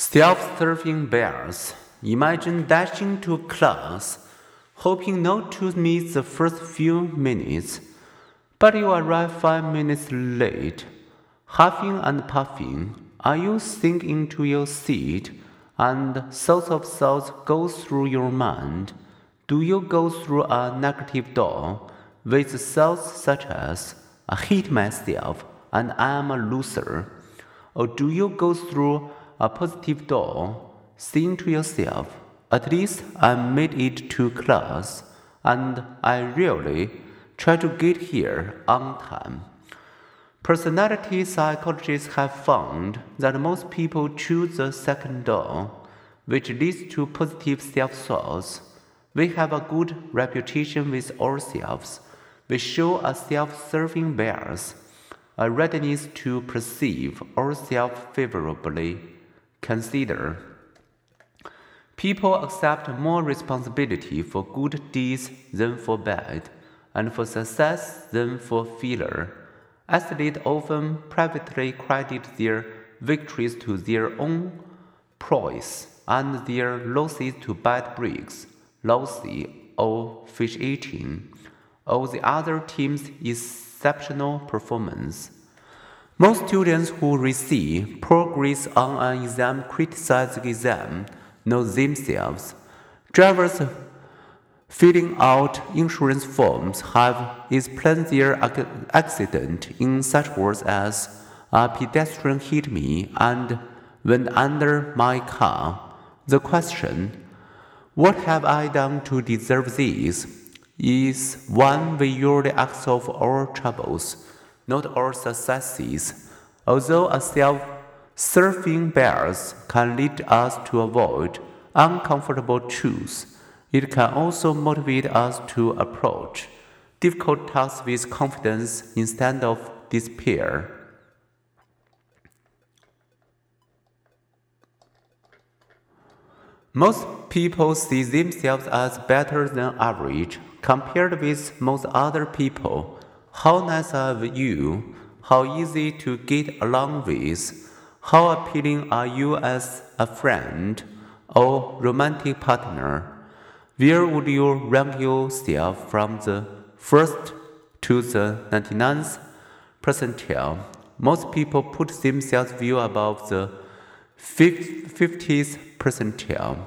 Self-serving bias. Imagine dashing to class, hoping not to miss the first few minutes, but you arrive five minutes late, huffing and puffing. Are you sink into your seat, and thoughts of thoughts go through your mind? Do you go through a negative door with thoughts such as "I hate myself" and "I am a loser"? Or do you go through a positive door, saying to yourself, at least I made it to class, and I really try to get here on time. Personality psychologists have found that most people choose the second door, which leads to positive self thoughts. We have a good reputation with ourselves. We show a self serving bias, a readiness to perceive ourselves favorably Consider People accept more responsibility for good deeds than for bad, and for success than for failure. Athletes often privately credit their victories to their own prowess and their losses to bad breaks, lousy or fish eating, or the other team's exceptional performance. Most students who receive poor grades on an exam criticize the exam, know themselves. Drivers filling out insurance forms have explained their accident in such words as a pedestrian hit me and went under my car. The question, What have I done to deserve this? is one we usually ask of our troubles not all successes. Although a self serving bias can lead us to avoid uncomfortable truths, it can also motivate us to approach difficult tasks with confidence instead of despair. Most people see themselves as better than average compared with most other people how nice of you, how easy to get along with, how appealing are you as a friend or romantic partner. Where would you rank yourself from the first to the 99th percentile? Most people put themselves well above the 50th percentile.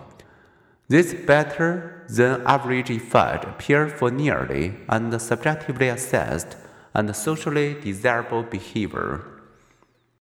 This better than average effect appear for nearly and subjectively assessed and socially desirable behavior.